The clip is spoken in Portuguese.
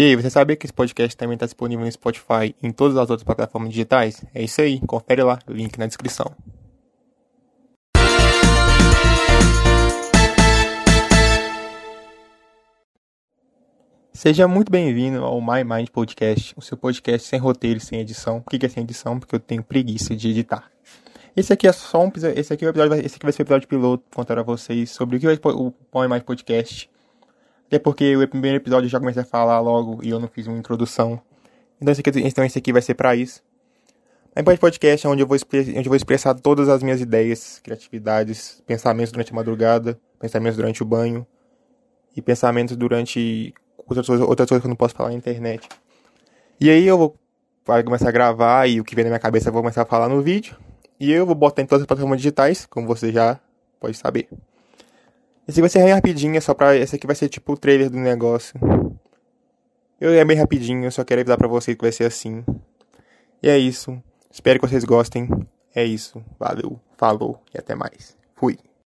E aí, você sabia que esse podcast também está disponível no Spotify e em todas as outras plataformas digitais? É isso aí, confere lá, link na descrição. Seja muito bem-vindo ao My Mind Podcast, o seu podcast sem roteiro sem edição. Por que é sem edição? Porque eu tenho preguiça de editar. Esse aqui é só um esse aqui é episódio, esse aqui vai ser o episódio piloto contar a vocês sobre o que é o My Mind Podcast até porque o primeiro episódio eu já comecei a falar logo e eu não fiz uma introdução. Então esse aqui, então esse aqui vai ser para isso. A podcast é onde eu, vou, onde eu vou expressar todas as minhas ideias, criatividades, pensamentos durante a madrugada, pensamentos durante o banho e pensamentos durante outras coisas, outras coisas que eu não posso falar na internet. E aí eu vou começar a gravar e o que vem na minha cabeça eu vou começar a falar no vídeo. E eu vou botar em todas as plataformas digitais, como você já pode saber. Esse vai ser bem rapidinho, só pra. Esse aqui vai ser tipo o trailer do negócio. Eu é bem rapidinho, eu só quero avisar pra vocês que vai ser assim. E é isso. Espero que vocês gostem. É isso. Valeu, falou e até mais. Fui.